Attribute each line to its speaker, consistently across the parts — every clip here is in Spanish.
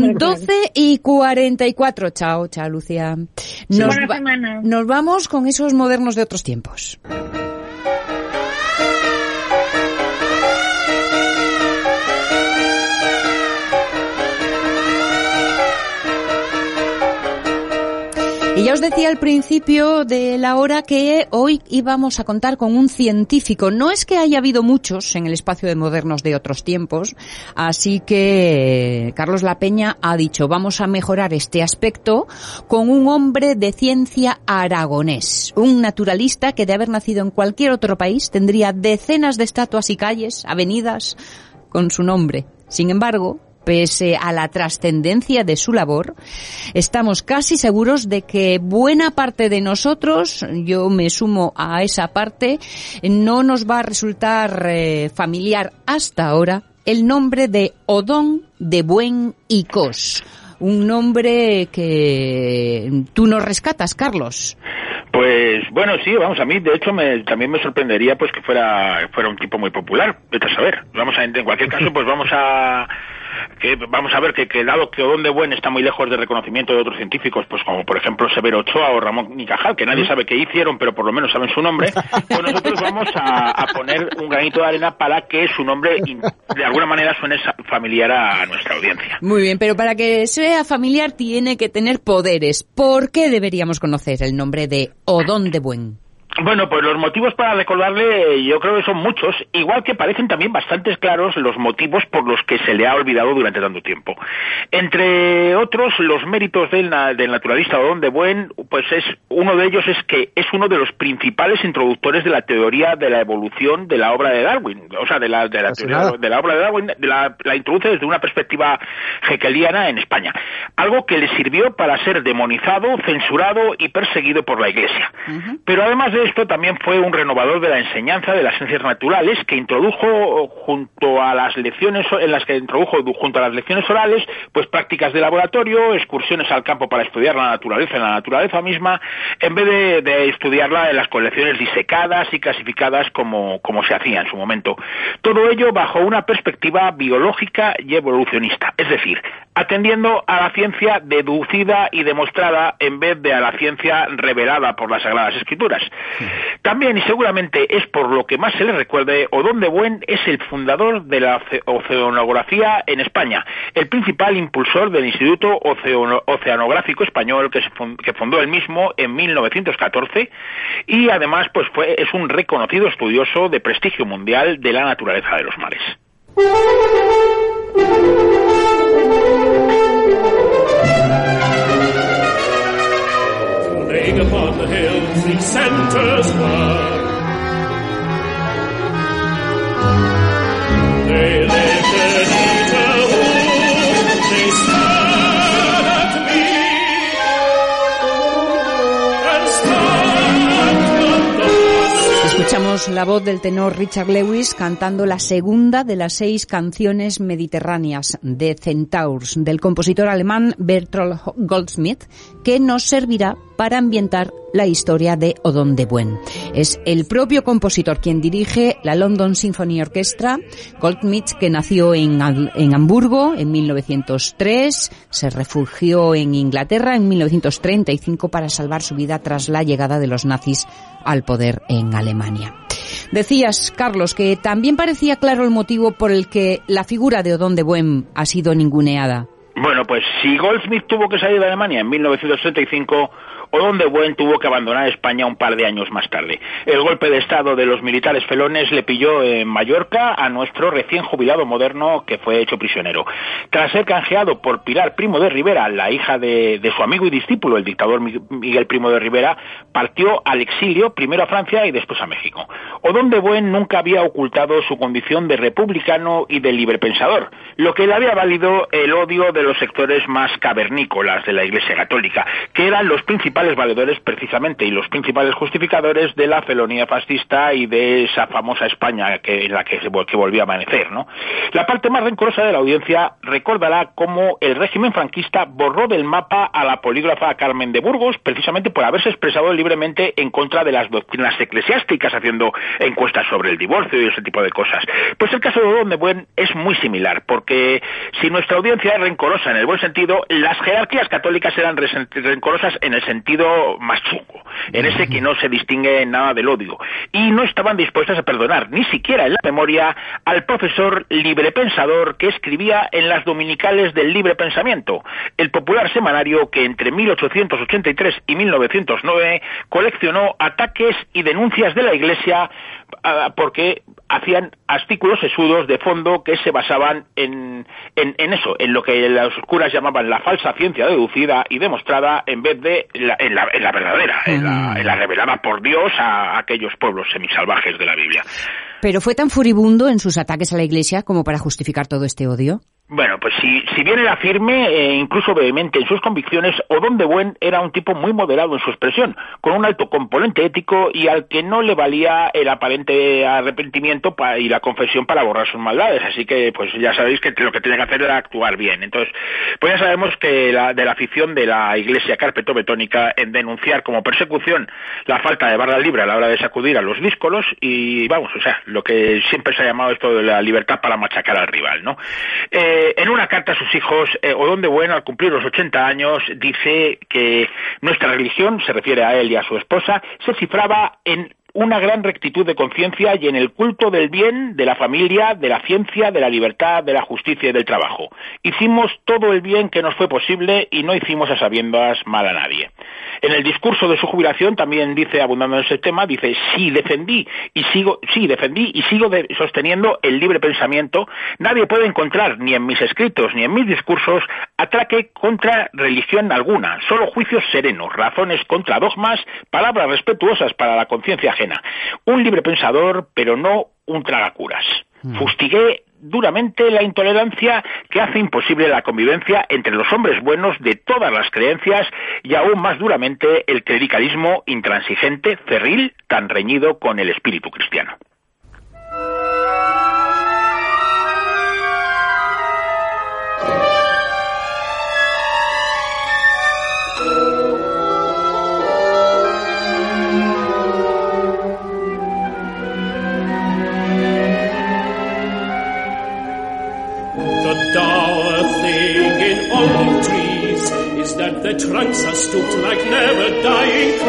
Speaker 1: las 12 y 44. Chao, chao, Lucía. Nos,
Speaker 2: Buena semana.
Speaker 1: nos vamos con esos modernos de otros tiempos. Y ya os decía al principio de la hora que hoy íbamos a contar con un científico. No es que haya habido muchos en el espacio de modernos de otros tiempos, así que Carlos La Peña ha dicho vamos a mejorar este aspecto con un hombre de ciencia aragonés, un naturalista que de haber nacido en cualquier otro país tendría decenas de estatuas y calles, avenidas con su nombre. Sin embargo, pese a la trascendencia de su labor, estamos casi seguros de que buena parte de nosotros, yo me sumo a esa parte, no nos va a resultar eh, familiar hasta ahora el nombre de Odón de Buen y Cos. Un nombre que tú nos rescatas, Carlos.
Speaker 3: Pues bueno, sí, vamos, a mí de hecho me, también me sorprendería pues que fuera fuera un tipo muy popular, vete a saber. Vamos a, en cualquier caso, pues vamos a que vamos a ver que, que dado que Odón de Buen está muy lejos de reconocimiento de otros científicos, pues como por ejemplo Severo Ochoa o Ramón Nicajal, que nadie sabe qué hicieron, pero por lo menos saben su nombre, pues nosotros vamos a, a poner un granito de arena para que su nombre de alguna manera suene familiar a nuestra audiencia.
Speaker 1: Muy bien, pero para que sea familiar tiene que tener poderes. ¿Por qué deberíamos conocer el nombre de Odón de Buen?
Speaker 3: Bueno, pues los motivos para recordarle yo creo que son muchos, igual que parecen también bastante claros los motivos por los que se le ha olvidado durante tanto tiempo. Entre otros, los méritos del, del naturalista Odón de Buen, pues es uno de ellos es que es uno de los principales introductores de la teoría de la evolución de la obra de Darwin, o sea, de la, de la teoría de la obra de Darwin, de la, la introduce desde una perspectiva hegeliana en España, algo que le sirvió para ser demonizado, censurado y perseguido por la Iglesia. Pero además de esto también fue un renovador de la enseñanza de las ciencias naturales que introdujo junto a las lecciones en las que introdujo junto a las lecciones orales pues prácticas de laboratorio, excursiones al campo para estudiar la naturaleza en la naturaleza misma en vez de, de estudiarla en las colecciones disecadas y clasificadas como, como se hacía en su momento. Todo ello bajo una perspectiva biológica y evolucionista, es decir, atendiendo a la ciencia deducida y demostrada en vez de a la ciencia revelada por las Sagradas Escrituras. También y seguramente es por lo que más se le recuerde, Odón de Buen es el fundador de la oce- oceanografía en España, el principal impulsor del Instituto Oceano- Oceanográfico Español que fundó él mismo en 1914 y además pues fue es un reconocido estudioso de prestigio mundial de la naturaleza de los mares.
Speaker 1: Del tenor Richard Lewis cantando la segunda de las seis canciones mediterráneas de Centaurs del compositor alemán Bertolt Goldsmith, que nos servirá para ambientar la historia de Odón de Buen. Es el propio compositor quien dirige la London Symphony Orchestra, Goldsmith, que nació en, en Hamburgo en 1903, se refugió en Inglaterra en 1935 para salvar su vida tras la llegada de los nazis al poder en Alemania. Decías, Carlos, que también parecía claro el motivo por el que la figura de Odón de Buen ha sido ninguneada.
Speaker 3: Bueno, pues si Goldsmith tuvo que salir de Alemania en 1935, De Buen tuvo que abandonar España un par de años más tarde. El golpe de Estado de los militares felones le pilló en Mallorca a nuestro recién jubilado moderno que fue hecho prisionero. Tras ser canjeado por Pilar Primo de Rivera, la hija de, su amigo y discípulo, el dictador Mi- Miguel Primo de Rivera, partió al exilio, primero a Francia y después a México. Odón de Buen nunca había ocultado su condición de republicano y de librepensador, lo que le había valido el odio de los sectores más cavernícolas de la Iglesia Católica, que eran los principales principales valedores precisamente y los principales justificadores de la felonía fascista y de esa famosa España que, en la que, que volvió a amanecer. ¿no? La parte más rencorosa de la audiencia recordará cómo el régimen franquista borró del mapa a la polígrafa Carmen de Burgos precisamente por haberse expresado libremente en contra de las doctrinas eclesiásticas haciendo encuestas sobre el divorcio y ese tipo de cosas. Pues el caso de Don de Buen es muy similar, porque si nuestra audiencia es rencorosa en el buen sentido, las jerarquías católicas eran rencorosas en el sentido más chungo, en ese que no se distingue nada del odio, y no estaban dispuestas a perdonar, ni siquiera en la memoria, al profesor librepensador que escribía en las dominicales del libre pensamiento, el popular semanario que entre 1883 y 1909 coleccionó ataques y denuncias de la Iglesia ah, porque hacían artículos sesudos de fondo que se basaban en, en, eso, en lo que los curas llamaban la falsa ciencia deducida y demostrada en vez de la, en, la, en la verdadera, en la, en la revelada por Dios a aquellos pueblos semisalvajes de la Biblia.
Speaker 1: Pero fue tan furibundo en sus ataques a la Iglesia como para justificar todo este odio.
Speaker 3: Bueno, pues si, si bien era firme e incluso vehemente en sus convicciones, Odón de Buen era un tipo muy moderado en su expresión, con un alto componente ético y al que no le valía el aparente arrepentimiento y la confesión para borrar sus maldades. Así que, pues ya sabéis que lo que tenía que hacer era actuar bien. Entonces, pues ya sabemos que la, de la afición de la Iglesia carpeto-betónica en denunciar como persecución la falta de barra libre a la hora de sacudir a los díscolos y, vamos, o sea, lo que siempre se ha llamado esto de la libertad para machacar al rival, ¿no? Eh, eh, en una carta a sus hijos, eh, Odón de Bueno, al cumplir los 80 años, dice que nuestra religión, se refiere a él y a su esposa, se cifraba en una gran rectitud de conciencia y en el culto del bien, de la familia, de la ciencia, de la libertad, de la justicia y del trabajo. Hicimos todo el bien que nos fue posible y no hicimos a sabiendas mal a nadie. En el discurso de su jubilación también dice, abundando en ese tema, dice, sí defendí y sigo, sí defendí y sigo sosteniendo el libre pensamiento, nadie puede encontrar ni en mis escritos ni en mis discursos atraque contra religión alguna, solo juicios serenos, razones contra dogmas, palabras respetuosas para la conciencia ajena. Un libre pensador, pero no un tragacuras. Mm. Fustigué duramente la intolerancia que hace imposible la convivencia entre los hombres buenos de todas las creencias y aún más duramente el clericalismo intransigente, cerril, tan reñido con el espíritu cristiano.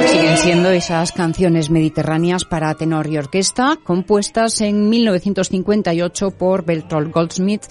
Speaker 1: Siguen siendo esas canciones mediterráneas para tenor y orquesta, compuestas en 1958 por Bertolt Goldsmith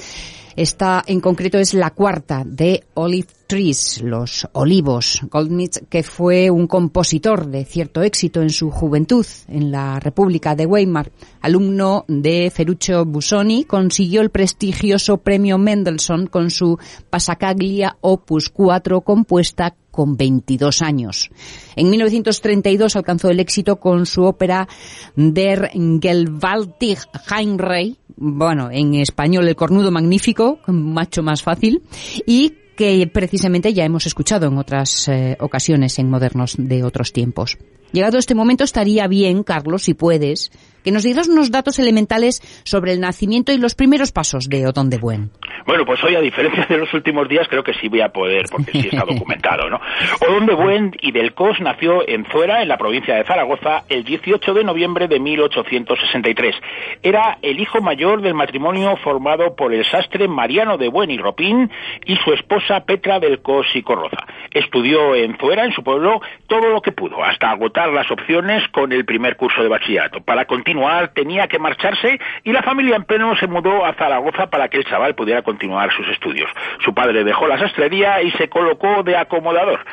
Speaker 1: esta en concreto es la cuarta de Olive Trees, los olivos. Goldmith, que fue un compositor de cierto éxito en su juventud en la República de Weimar, alumno de Ferruccio Busoni, consiguió el prestigioso premio Mendelssohn con su Passacaglia Opus 4 compuesta con 22 años. En 1932 alcanzó el éxito con su ópera Der Gewaltig Heinrich, bueno, en español el cornudo magnífico, macho más fácil, y que precisamente ya hemos escuchado en otras eh, ocasiones en modernos de otros tiempos. Llegado este momento estaría bien, Carlos, si puedes, que nos digas unos datos elementales sobre el nacimiento y los primeros pasos de Otón de Buen.
Speaker 3: Bueno, pues hoy, a diferencia de los últimos días, creo que sí voy a poder, porque sí está documentado, ¿no? Otón de Buen y del Cos nació en Zuera, en la provincia de Zaragoza, el 18 de noviembre de 1863. Era el hijo mayor del matrimonio formado por el sastre Mariano de Buen y Ropín y su esposa Petra del Cos y Corroza. Estudió en Zuera, en su pueblo, todo lo que pudo, hasta agotar las opciones con el primer curso de bachillerato. Para continuar tenía que marcharse y la familia en pleno se mudó a Zaragoza para que el chaval pudiera continuar sus estudios. Su padre dejó la sastrería y se colocó de acomodador.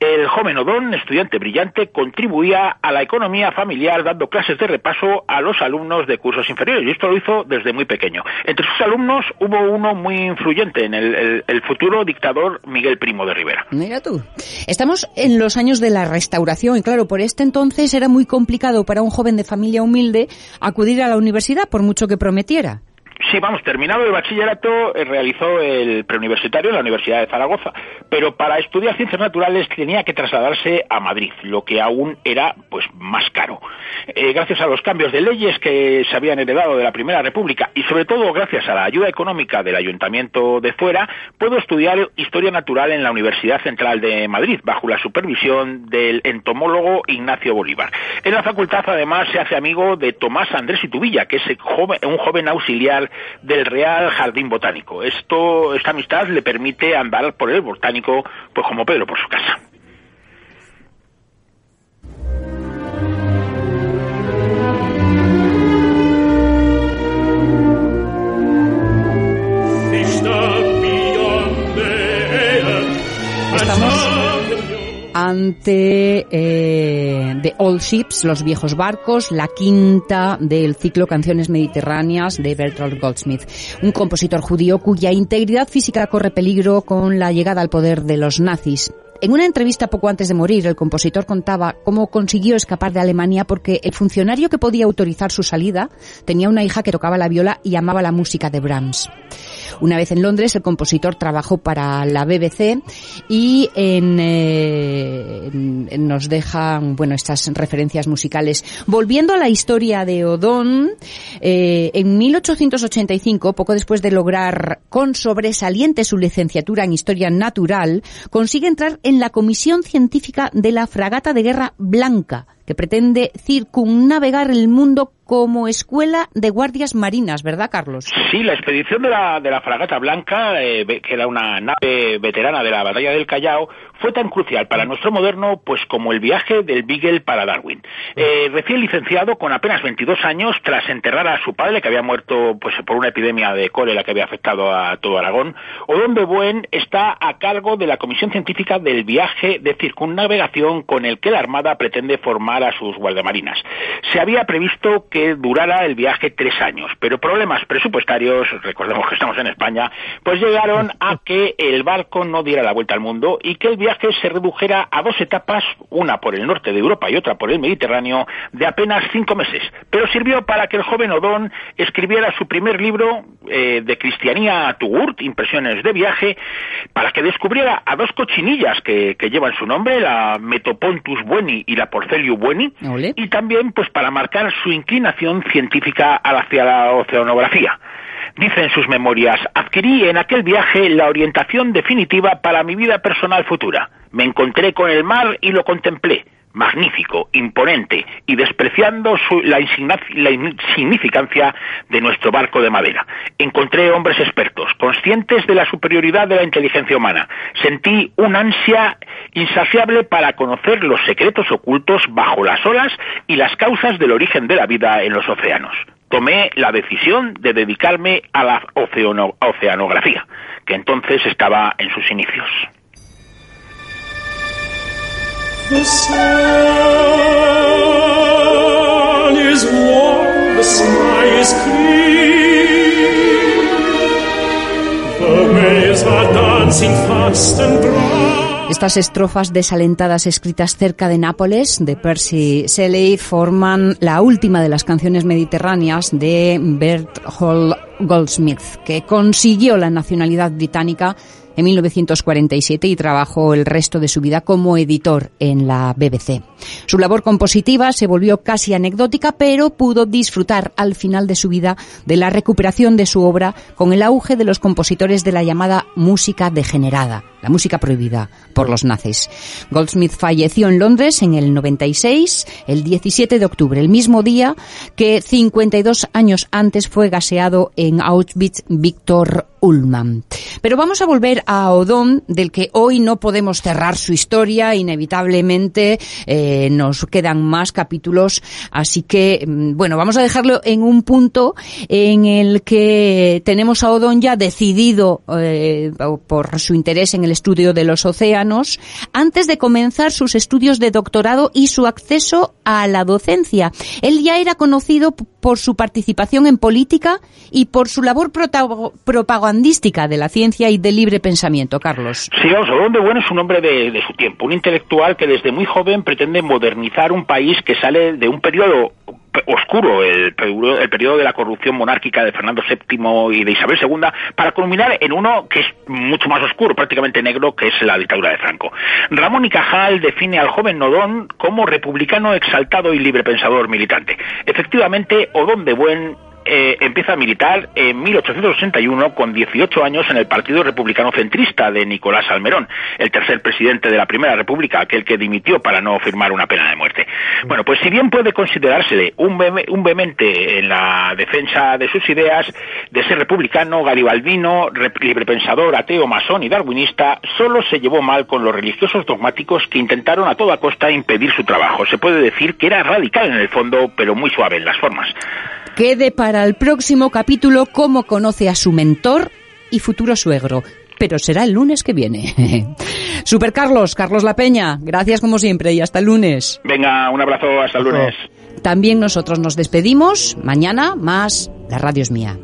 Speaker 3: El joven Odón, estudiante brillante, contribuía a la economía familiar dando clases de repaso a los alumnos de cursos inferiores y esto lo hizo desde muy pequeño. Entre sus alumnos hubo uno muy influyente en el, el futuro dictador Miguel Primo de Rivera.
Speaker 1: Mira tú. Estamos en los años de la restauración y claro, por este entonces era muy complicado para un joven de familia humilde acudir a la universidad por mucho que prometiera.
Speaker 3: Sí, vamos, terminado el bachillerato, eh, realizó el preuniversitario en la Universidad de Zaragoza, pero para estudiar ciencias naturales tenía que trasladarse a Madrid, lo que aún era pues más caro. Eh, gracias a los cambios de leyes que se habían heredado de la Primera República y sobre todo gracias a la ayuda económica del Ayuntamiento de Fuera, pudo estudiar historia natural en la Universidad Central de Madrid, bajo la supervisión del entomólogo Ignacio Bolívar. En la facultad, además, se hace amigo de Tomás Andrés Itubilla, que es un joven auxiliar del Real Jardín Botánico. Esto, esta amistad le permite andar por el botánico, pues como Pedro por su casa.
Speaker 1: Ante eh, The Old Ships, Los Viejos Barcos, la quinta del ciclo Canciones Mediterráneas de Bertolt Goldsmith, un compositor judío cuya integridad física corre peligro con la llegada al poder de los nazis. En una entrevista poco antes de morir, el compositor contaba cómo consiguió escapar de Alemania porque el funcionario que podía autorizar su salida tenía una hija que tocaba la viola y amaba la música de Brahms. Una vez en Londres, el compositor trabajó para la BBC y en, eh, nos dejan, bueno, estas referencias musicales. Volviendo a la historia de Odón, eh, en 1885, poco después de lograr con sobresaliente su licenciatura en Historia Natural, consigue entrar en la Comisión Científica de la Fragata de Guerra Blanca, que pretende circunnavegar el mundo como escuela de guardias marinas, ¿verdad, Carlos?
Speaker 3: Sí, la expedición de la, de la Fragata Blanca, eh, que era una nave veterana de la batalla del Callao, fue tan crucial para nuestro moderno pues como el viaje del Beagle para Darwin. Eh, recién licenciado con apenas 22 años tras enterrar a su padre que había muerto pues por una epidemia de cólera que había afectado a todo Aragón, Odón Buen está a cargo de la comisión científica del viaje de circunnavegación con el que la Armada pretende formar a sus guardiamarinas. Se había previsto que durara el viaje tres años, pero problemas presupuestarios, recordemos que estamos en España, pues llegaron a que el barco no diera la vuelta al mundo y que el viaje se redujera a dos etapas, una por el norte de Europa y otra por el Mediterráneo, de apenas cinco meses. Pero sirvió para que el joven Odón escribiera su primer libro eh, de Cristianía Tugurt, Impresiones de viaje, para que descubriera a dos cochinillas que, llevan su nombre, la Metopontus bueni y la Porcelio bueni, y también pues para marcar su inclinación científica hacia la oceanografía. Dice en sus memorias, adquirí en aquel viaje la orientación definitiva para mi vida personal futura. Me encontré con el mar y lo contemplé magnífico, imponente y despreciando la, insignificancia de nuestro barco de madera. Encontré hombres expertos, conscientes de la superioridad de la inteligencia humana. Sentí una ansia insaciable para conocer los secretos ocultos bajo las olas y las causas del origen de la vida en los océanos tomé la decisión de dedicarme a la oceanografía, que entonces estaba en sus inicios.
Speaker 1: Estas estrofas desalentadas escritas cerca de Nápoles, de Percy Shelley, forman la última de las canciones mediterráneas de Berthold Goldsmith, que consiguió la nacionalidad británica en 1947 y trabajó el resto de su vida como editor en la BBC. Su labor compositiva se volvió casi anecdótica, pero pudo disfrutar al final de su vida de la recuperación de su obra con el auge de los compositores de la llamada música degenerada, la música prohibida por los nazis. Goldsmith falleció en Londres en el 96, el 17 de octubre, el mismo día que 52 años antes fue gaseado en Auschwitz Víctor Ullmann. Pero vamos a volver a Odón, del que hoy no podemos cerrar su historia, inevitablemente eh, nos quedan más capítulos, así que, mm, bueno, vamos a dejarlo en un punto en el que tenemos a Odón ya decidido eh, por su interés en el estudio de los océanos, antes de comenzar sus estudios de doctorado y su acceso a la docencia. Él ya era conocido por su participación en política y por su labor propagandística de la ciencia y del libre pensamiento, Carlos.
Speaker 3: Sí, vamos, de Bueno es un hombre de, de su tiempo, un intelectual que desde muy joven pretende modernizar un país que sale de un periodo oscuro el, el periodo de la corrupción monárquica de Fernando VII y de Isabel II, para culminar en uno que es mucho más oscuro, prácticamente negro, que es la dictadura de Franco. Ramón y Cajal define al joven Nodón como republicano exaltado y librepensador militante. Efectivamente, Odón de Buen eh, empieza a militar en 1861 con 18 años en el Partido Republicano Centrista de Nicolás Almerón, el tercer presidente de la Primera República, aquel que dimitió para no firmar una pena de muerte. Bueno, pues si bien puede considerársele un, un vehemente en la defensa de sus ideas, de ser republicano, garibaldino, librepensador, ateo, masón y darwinista, solo se llevó mal con los religiosos dogmáticos que intentaron a toda costa impedir su trabajo. Se puede decir que era radical en el fondo, pero muy suave en las formas.
Speaker 1: Para el próximo capítulo cómo conoce a su mentor y futuro suegro. Pero será el lunes que viene. Super Carlos, Carlos La Peña, gracias como siempre y hasta el lunes.
Speaker 3: Venga, un abrazo, hasta el lunes.
Speaker 1: También nosotros nos despedimos. Mañana más La Radio es mía.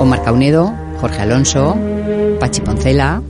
Speaker 1: Omar Caunedo, Jorge Alonso, Pachi Poncela,